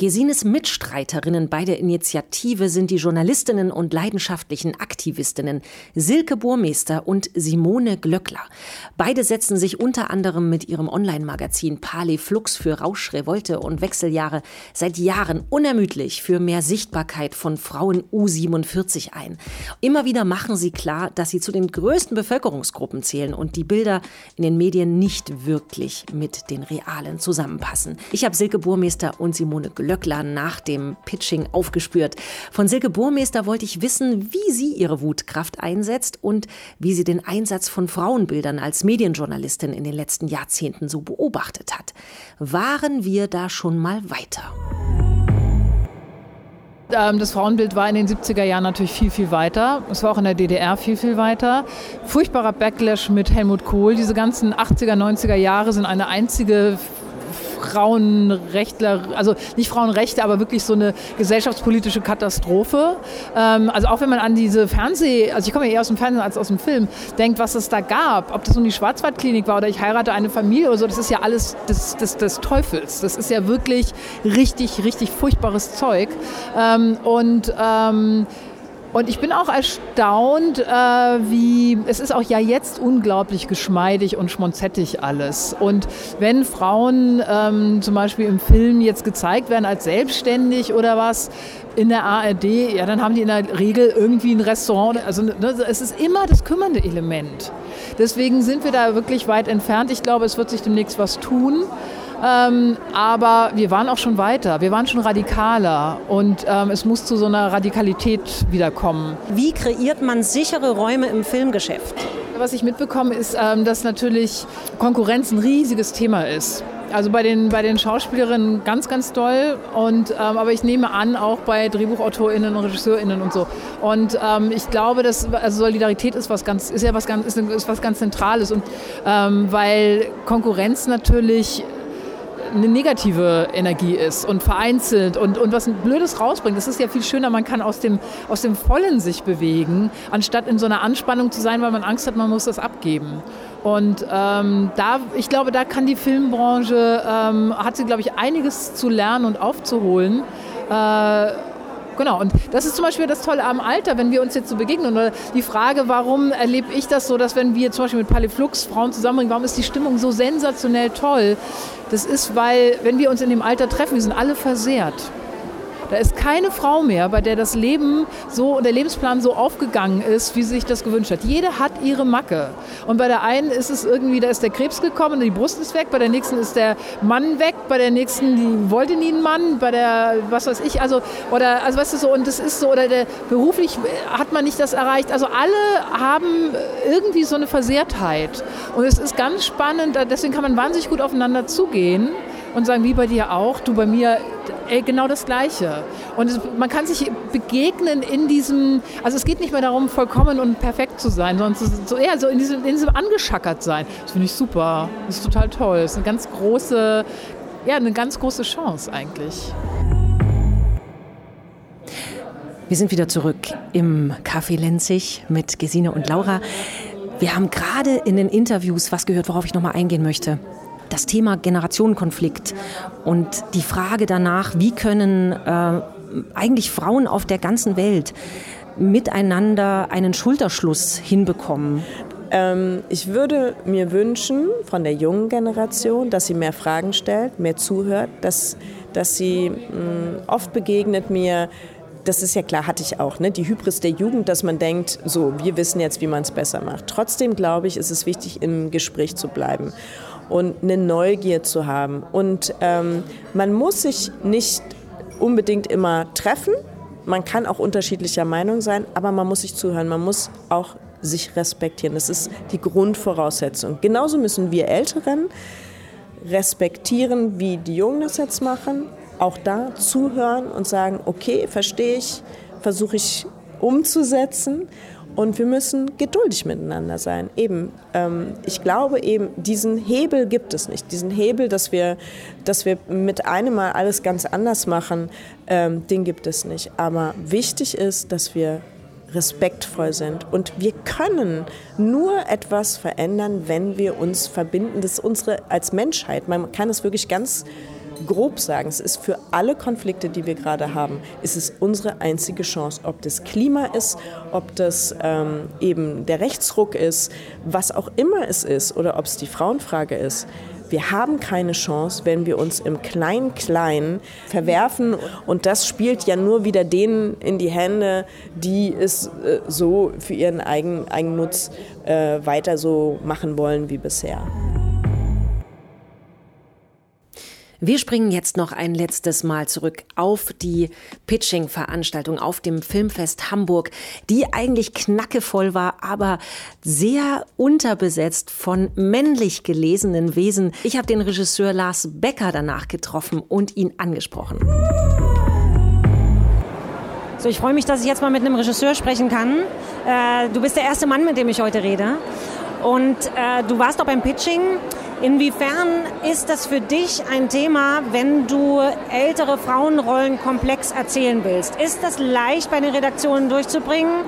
Gesines Mitstreiterinnen bei der Initiative sind die Journalistinnen und leidenschaftlichen Aktivistinnen Silke Burmeister und Simone Glöckler. Beide setzen sich unter anderem mit ihrem Online-Magazin Pali Flux für Rausch, Revolte und Wechseljahre seit Jahren unermüdlich für mehr Sichtbarkeit von Frauen U47 ein. Immer wieder machen sie klar, dass sie zu den größten Bevölkerungsgruppen zählen und die Bilder in den Medien nicht wirklich mit den realen zusammenpassen. Ich habe Silke Burmeister und Simone Glöckler Glöckler nach dem Pitching aufgespürt. Von Silke Burmeister wollte ich wissen, wie sie ihre Wutkraft einsetzt und wie sie den Einsatz von Frauenbildern als Medienjournalistin in den letzten Jahrzehnten so beobachtet hat. Waren wir da schon mal weiter? Ähm, das Frauenbild war in den 70er Jahren natürlich viel, viel weiter. Es war auch in der DDR viel, viel weiter. Furchtbarer Backlash mit Helmut Kohl. Diese ganzen 80er, 90er Jahre sind eine einzige Frauenrechtler, also nicht Frauenrechte, aber wirklich so eine gesellschaftspolitische Katastrophe. Ähm, also auch wenn man an diese Fernseh, also ich komme ja eher aus dem Fernsehen als aus dem Film, denkt, was es da gab, ob das nun die Schwarzwaldklinik war oder ich heirate eine Familie oder so, das ist ja alles des, des, des Teufels. Das ist ja wirklich richtig, richtig furchtbares Zeug. Ähm, und ähm, und ich bin auch erstaunt, äh, wie es ist auch ja jetzt unglaublich geschmeidig und schmonzettig alles. Und wenn Frauen ähm, zum Beispiel im Film jetzt gezeigt werden als selbstständig oder was in der ARD, ja, dann haben die in der Regel irgendwie ein Restaurant. Also ne, es ist immer das kümmernde Element. Deswegen sind wir da wirklich weit entfernt. Ich glaube, es wird sich demnächst was tun. Ähm, aber wir waren auch schon weiter, wir waren schon radikaler und ähm, es muss zu so einer Radikalität wiederkommen. Wie kreiert man sichere Räume im Filmgeschäft? Was ich mitbekomme, ist, ähm, dass natürlich Konkurrenz ein riesiges Thema ist. Also bei den, bei den Schauspielerinnen ganz, ganz toll. Und, ähm, aber ich nehme an, auch bei DrehbuchautorInnen und RegisseurInnen und so. Und ähm, ich glaube, dass also Solidarität ist was ganz, ist ja was ganz, ist, ist was ganz Zentrales. Und ähm, weil Konkurrenz natürlich eine negative Energie ist und vereinzelt und, und was ein Blödes rausbringt. Das ist ja viel schöner, man kann aus dem, aus dem Vollen sich bewegen, anstatt in so einer Anspannung zu sein, weil man Angst hat, man muss das abgeben. Und ähm, da, ich glaube, da kann die Filmbranche, ähm, hat sie, glaube ich, einiges zu lernen und aufzuholen. Äh, Genau, und das ist zum Beispiel das Tolle am Alter, wenn wir uns jetzt so begegnen. Oder die Frage, warum erlebe ich das so, dass wenn wir zum Beispiel mit Paliflux Frauen zusammenbringen, warum ist die Stimmung so sensationell toll? Das ist, weil, wenn wir uns in dem Alter treffen, wir sind alle versehrt. Da ist keine Frau mehr, bei der das Leben so und der Lebensplan so aufgegangen ist, wie sie sich das gewünscht hat. Jede hat ihre Macke. Und bei der einen ist es irgendwie, da ist der Krebs gekommen und die Brust ist weg, bei der nächsten ist der Mann weg, bei der nächsten, die wollte nie einen Mann, bei der, was weiß ich, also, oder, also weißt du so, und das ist so, oder der, beruflich hat man nicht das erreicht. Also alle haben irgendwie so eine Versehrtheit. Und es ist ganz spannend, deswegen kann man wahnsinnig gut aufeinander zugehen und sagen, wie bei dir auch, du bei mir, ey, genau das Gleiche. Und es, man kann sich begegnen in diesem, also es geht nicht mehr darum, vollkommen und perfekt zu sein, sondern so eher so in diesem, in diesem angeschackert sein. Das finde ich super. Das ist total toll. Das ist eine ganz große, ja, eine ganz große Chance eigentlich. Wir sind wieder zurück im Café Lenzig mit Gesine und Laura. Wir haben gerade in den Interviews was gehört, worauf ich nochmal eingehen möchte das Thema Generationenkonflikt und die Frage danach, wie können äh, eigentlich Frauen auf der ganzen Welt miteinander einen Schulterschluss hinbekommen? Ähm, ich würde mir wünschen von der jungen Generation, dass sie mehr Fragen stellt, mehr zuhört, dass, dass sie mh, mm, oft begegnet mir, das ist ja klar, hatte ich auch, ne? die Hybris der Jugend, dass man denkt, so, wir wissen jetzt, wie man es besser macht. Trotzdem glaube ich, ist es wichtig, im Gespräch zu bleiben und eine Neugier zu haben. Und ähm, man muss sich nicht unbedingt immer treffen. Man kann auch unterschiedlicher Meinung sein, aber man muss sich zuhören. Man muss auch sich respektieren. Das ist die Grundvoraussetzung. Genauso müssen wir Älteren respektieren, wie die Jungen das jetzt machen. Auch da zuhören und sagen, okay, verstehe ich, versuche ich umzusetzen. Und wir müssen geduldig miteinander sein. Eben, ähm, ich glaube eben, diesen Hebel gibt es nicht. Diesen Hebel, dass wir, dass wir mit einem Mal alles ganz anders machen, ähm, den gibt es nicht. Aber wichtig ist, dass wir respektvoll sind. Und wir können nur etwas verändern, wenn wir uns verbinden. Das ist unsere als Menschheit. Man kann es wirklich ganz grob sagen, es ist für alle Konflikte, die wir gerade haben, ist es unsere einzige Chance. Ob das Klima ist, ob das ähm, eben der Rechtsruck ist, was auch immer es ist oder ob es die Frauenfrage ist. Wir haben keine Chance, wenn wir uns im Klein-Klein verwerfen. Und das spielt ja nur wieder denen in die Hände, die es äh, so für ihren Eigen, Eigennutz äh, weiter so machen wollen wie bisher. Wir springen jetzt noch ein letztes Mal zurück auf die Pitching-Veranstaltung auf dem Filmfest Hamburg, die eigentlich knackevoll war, aber sehr unterbesetzt von männlich gelesenen Wesen. Ich habe den Regisseur Lars Becker danach getroffen und ihn angesprochen. So, ich freue mich, dass ich jetzt mal mit einem Regisseur sprechen kann. Äh, du bist der erste Mann, mit dem ich heute rede. Und äh, du warst auch beim Pitching. Inwiefern ist das für dich ein Thema, wenn du ältere Frauenrollen komplex erzählen willst? Ist das leicht bei den Redaktionen durchzubringen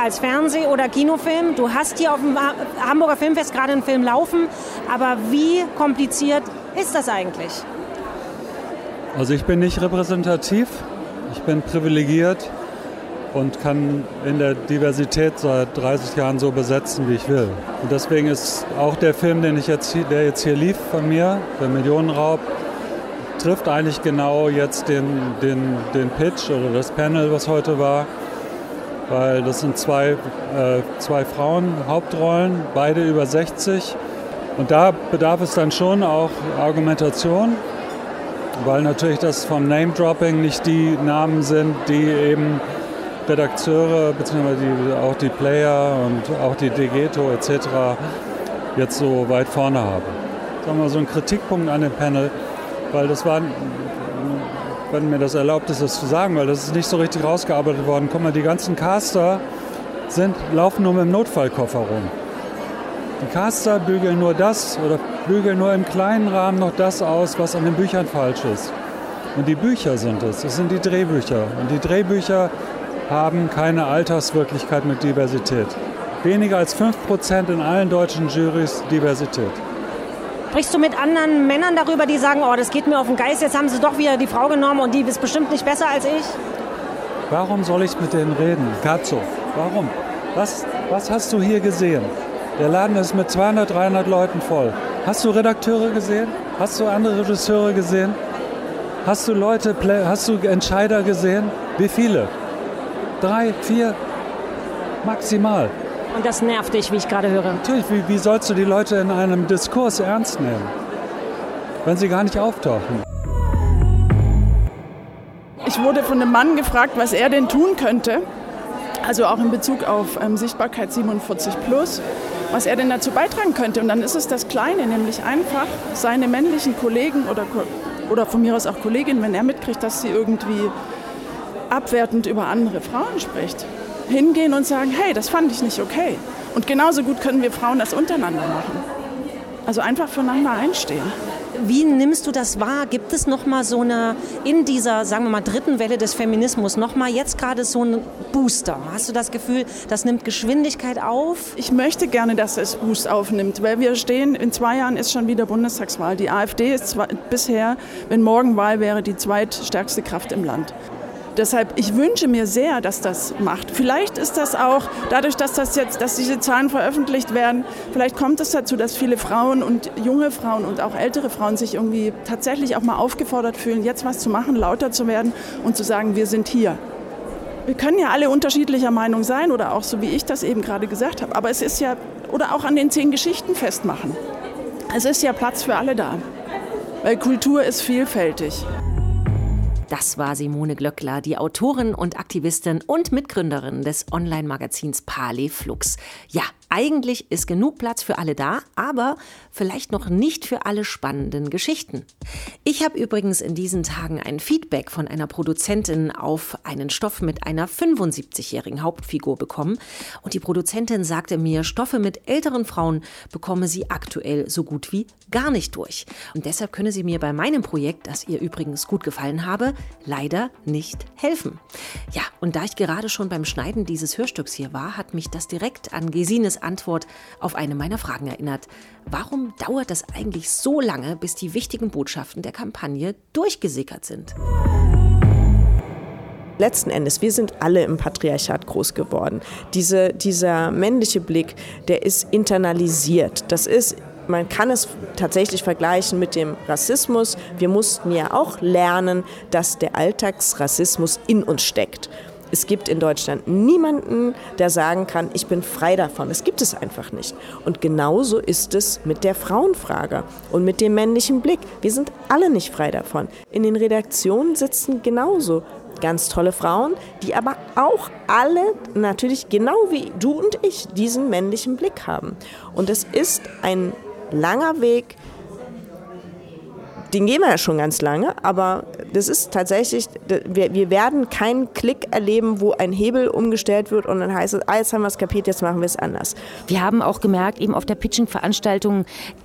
als Fernseh- oder Kinofilm? Du hast hier auf dem Hamburger Filmfest gerade einen Film laufen, aber wie kompliziert ist das eigentlich? Also ich bin nicht repräsentativ, ich bin privilegiert und kann in der Diversität seit 30 Jahren so besetzen, wie ich will. Und deswegen ist auch der Film, den ich jetzt, der jetzt hier lief von mir, der Millionenraub, trifft eigentlich genau jetzt den, den, den Pitch oder das Panel, was heute war. Weil das sind zwei, äh, zwei Frauen, Hauptrollen, beide über 60. Und da bedarf es dann schon auch Argumentation, weil natürlich das vom Name-Dropping nicht die Namen sind, die eben Redakteure beziehungsweise auch die Player und auch die Degeto etc. jetzt so weit vorne haben. Sagen wir mal so ein Kritikpunkt an dem Panel, weil das war, wenn mir das erlaubt ist, das zu sagen, weil das ist nicht so richtig rausgearbeitet worden. Guck mal, die ganzen Caster sind, laufen nur mit dem Notfallkoffer rum. Die Caster bügeln nur das oder bügeln nur im kleinen Rahmen noch das aus, was an den Büchern falsch ist. Und die Bücher sind es, das sind die Drehbücher. Und die Drehbücher haben keine Alterswirklichkeit mit Diversität. Weniger als 5% in allen deutschen Juries Diversität. Sprichst du mit anderen Männern darüber, die sagen, oh, das geht mir auf den Geist, jetzt haben sie doch wieder die Frau genommen und die ist bestimmt nicht besser als ich? Warum soll ich mit denen reden? Katzo, warum? Was, was hast du hier gesehen? Der Laden ist mit 200, 300 Leuten voll. Hast du Redakteure gesehen? Hast du andere Regisseure gesehen? Hast du Leute, hast du Entscheider gesehen? Wie viele? Drei, vier, maximal. Und das nervt dich, wie ich gerade höre. Natürlich, wie, wie sollst du die Leute in einem Diskurs ernst nehmen, wenn sie gar nicht auftauchen? Ich wurde von einem Mann gefragt, was er denn tun könnte, also auch in Bezug auf ähm, Sichtbarkeit 47 plus, was er denn dazu beitragen könnte. Und dann ist es das Kleine, nämlich einfach seine männlichen Kollegen oder, oder von mir aus auch Kolleginnen, wenn er mitkriegt, dass sie irgendwie abwertend über andere Frauen spricht, hingehen und sagen, hey, das fand ich nicht okay. Und genauso gut können wir Frauen das untereinander machen. Also einfach füreinander einstehen. Wie nimmst du das wahr? Gibt es noch mal so eine in dieser, sagen wir mal, dritten Welle des Feminismus noch mal jetzt gerade so einen Booster? Hast du das Gefühl, das nimmt Geschwindigkeit auf? Ich möchte gerne, dass es Boost aufnimmt, weil wir stehen in zwei Jahren ist schon wieder Bundestagswahl. Die AfD ist zwar, bisher, wenn morgen Wahl wäre, die zweitstärkste Kraft im Land. Deshalb, ich wünsche mir sehr, dass das macht. Vielleicht ist das auch dadurch, dass das jetzt, dass diese Zahlen veröffentlicht werden, vielleicht kommt es dazu, dass viele Frauen und junge Frauen und auch ältere Frauen sich irgendwie tatsächlich auch mal aufgefordert fühlen, jetzt was zu machen, lauter zu werden und zu sagen, wir sind hier. Wir können ja alle unterschiedlicher Meinung sein oder auch so wie ich das eben gerade gesagt habe, aber es ist ja, oder auch an den zehn Geschichten festmachen. Es ist ja Platz für alle da, weil Kultur ist vielfältig. Das war Simone Glöckler, die Autorin und Aktivistin und Mitgründerin des Online-Magazins Pale Flux. Ja, Eigentlich ist genug Platz für alle da, aber vielleicht noch nicht für alle spannenden Geschichten. Ich habe übrigens in diesen Tagen ein Feedback von einer Produzentin auf einen Stoff mit einer 75-jährigen Hauptfigur bekommen. Und die Produzentin sagte mir, Stoffe mit älteren Frauen bekomme sie aktuell so gut wie gar nicht durch. Und deshalb könne sie mir bei meinem Projekt, das ihr übrigens gut gefallen habe, leider nicht helfen. Ja, und da ich gerade schon beim Schneiden dieses Hörstücks hier war, hat mich das direkt an Gesines Antwort auf eine meiner Fragen erinnert. Warum dauert das eigentlich so lange, bis die wichtigen Botschaften der Kampagne durchgesickert sind? Letzten Endes, wir sind alle im Patriarchat groß geworden. Diese, dieser männliche Blick, der ist internalisiert. Das ist man kann es tatsächlich vergleichen mit dem Rassismus. Wir mussten ja auch lernen, dass der Alltagsrassismus in uns steckt. Es gibt in Deutschland niemanden, der sagen kann, ich bin frei davon. Es gibt es einfach nicht. Und genauso ist es mit der Frauenfrage und mit dem männlichen Blick. Wir sind alle nicht frei davon. In den Redaktionen sitzen genauso ganz tolle Frauen, die aber auch alle natürlich genau wie du und ich diesen männlichen Blick haben. Und es ist ein langer Weg, den gehen wir ja schon ganz lange, aber das ist tatsächlich, wir, wir werden keinen Klick erleben, wo ein Hebel umgestellt wird und dann heißt es, ah, jetzt haben wir es kapiert, jetzt machen wir es anders. Wir haben auch gemerkt, eben auf der Pitching-Veranstaltung,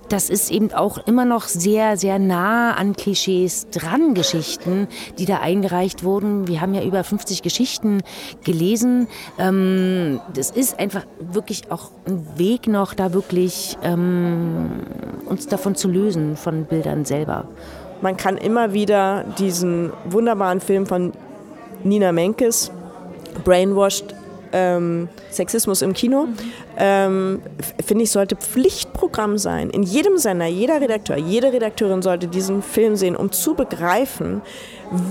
das ist eben auch immer noch sehr, sehr nah an Klischees dran, Geschichten, die da eingereicht wurden. Wir haben ja über 50 Geschichten gelesen. Ähm, das ist einfach wirklich auch ein Weg noch, da wirklich ähm, uns davon zu lösen, von Bildern selber. Man kann immer wieder diesen wunderbaren Film von Nina Menkes, Brainwashed, ähm, Sexismus im Kino, ähm, finde ich, sollte Pflichtprogramm sein. In jedem Sender, jeder Redakteur, jede Redakteurin sollte diesen Film sehen, um zu begreifen,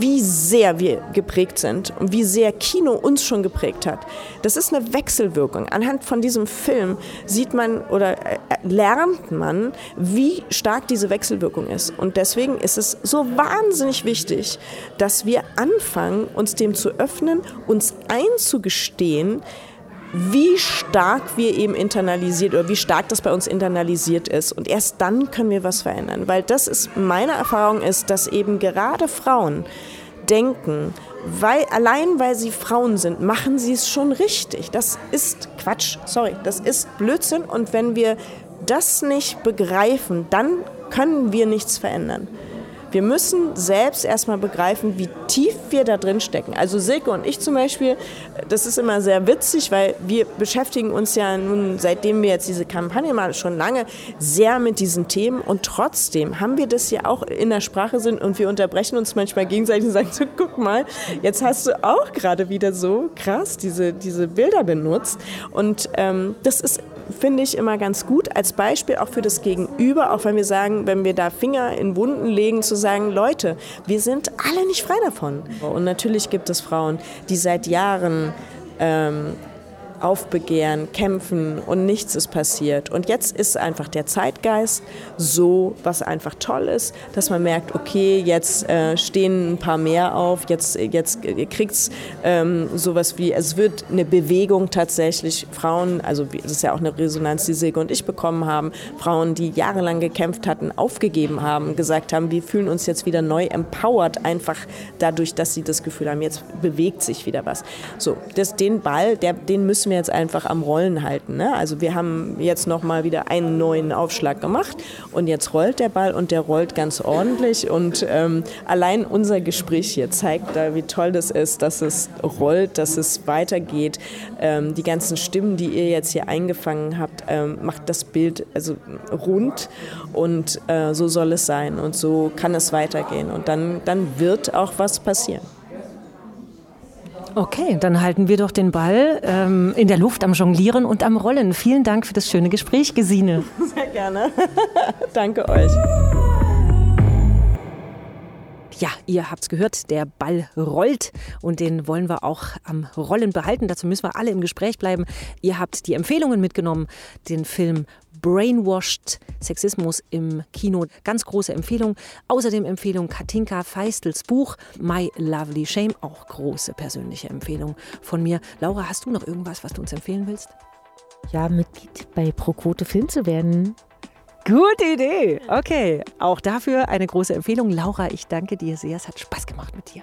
wie sehr wir geprägt sind und wie sehr Kino uns schon geprägt hat. Das ist eine Wechselwirkung. Anhand von diesem Film sieht man oder äh, lernt man, wie stark diese Wechselwirkung ist. Und deswegen ist es so wahnsinnig wichtig, dass wir anfangen, uns dem zu öffnen, uns einzugestehen, wie stark wir eben internalisiert oder wie stark das bei uns internalisiert ist. Und erst dann können wir was verändern. Weil das ist meine Erfahrung ist, dass eben gerade Frauen denken, weil, allein weil sie Frauen sind, machen sie es schon richtig. Das ist Quatsch, sorry, das ist Blödsinn. Und wenn wir das nicht begreifen, dann können wir nichts verändern. Wir müssen selbst erstmal begreifen, wie tief wir da drin stecken. Also Silke und ich zum Beispiel, das ist immer sehr witzig, weil wir beschäftigen uns ja nun, seitdem wir jetzt diese Kampagne machen, schon lange sehr mit diesen Themen und trotzdem haben wir das ja auch in der Sprache sind und wir unterbrechen uns manchmal gegenseitig und sagen so, guck mal, jetzt hast du auch gerade wieder so krass diese, diese Bilder benutzt und ähm, das ist finde ich immer ganz gut als Beispiel auch für das Gegenüber, auch wenn wir sagen, wenn wir da Finger in Wunden legen, zu sagen, Leute, wir sind alle nicht frei davon. Und natürlich gibt es Frauen, die seit Jahren ähm, aufbegehren, kämpfen und nichts ist passiert. Und jetzt ist einfach der Zeitgeist so, was einfach toll ist, dass man merkt, okay, jetzt äh, stehen ein paar mehr auf, jetzt, jetzt kriegt es ähm, sowas wie, es wird eine Bewegung tatsächlich, Frauen, also das ist ja auch eine Resonanz, die Silke und ich bekommen haben, Frauen, die jahrelang gekämpft hatten, aufgegeben haben, gesagt haben, wir fühlen uns jetzt wieder neu empowered, einfach dadurch, dass sie das Gefühl haben, jetzt bewegt sich wieder was. So, das, den Ball, der, den müssen wir jetzt einfach am Rollen halten. Ne? Also wir haben jetzt noch mal wieder einen neuen Aufschlag gemacht und jetzt rollt der Ball und der rollt ganz ordentlich und ähm, allein unser Gespräch hier zeigt da, wie toll das ist, dass es rollt, dass es weitergeht. Ähm, die ganzen Stimmen, die ihr jetzt hier eingefangen habt, ähm, macht das Bild also rund und äh, so soll es sein und so kann es weitergehen und dann, dann wird auch was passieren. Okay, dann halten wir doch den Ball ähm, in der Luft am Jonglieren und am Rollen. Vielen Dank für das schöne Gespräch, Gesine. Sehr gerne. Danke euch. Ja, ihr habt's gehört, der Ball rollt und den wollen wir auch am Rollen behalten. Dazu müssen wir alle im Gespräch bleiben. Ihr habt die Empfehlungen mitgenommen, den Film Brainwashed Sexismus im Kino. Ganz große Empfehlung. Außerdem Empfehlung Katinka Feistels Buch My Lovely Shame. Auch große persönliche Empfehlung von mir. Laura, hast du noch irgendwas, was du uns empfehlen willst? ja, Mitglied bei ProQuote Film zu werden. Gute Idee. Okay, auch dafür eine große Empfehlung. Laura, ich danke dir sehr. Es hat Spaß gemacht mit dir.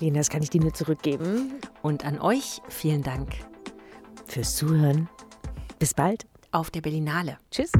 Lena, das kann ich dir nur zurückgeben. Und an euch vielen Dank fürs Zuhören. Bis bald auf der Berlinale. Tschüss.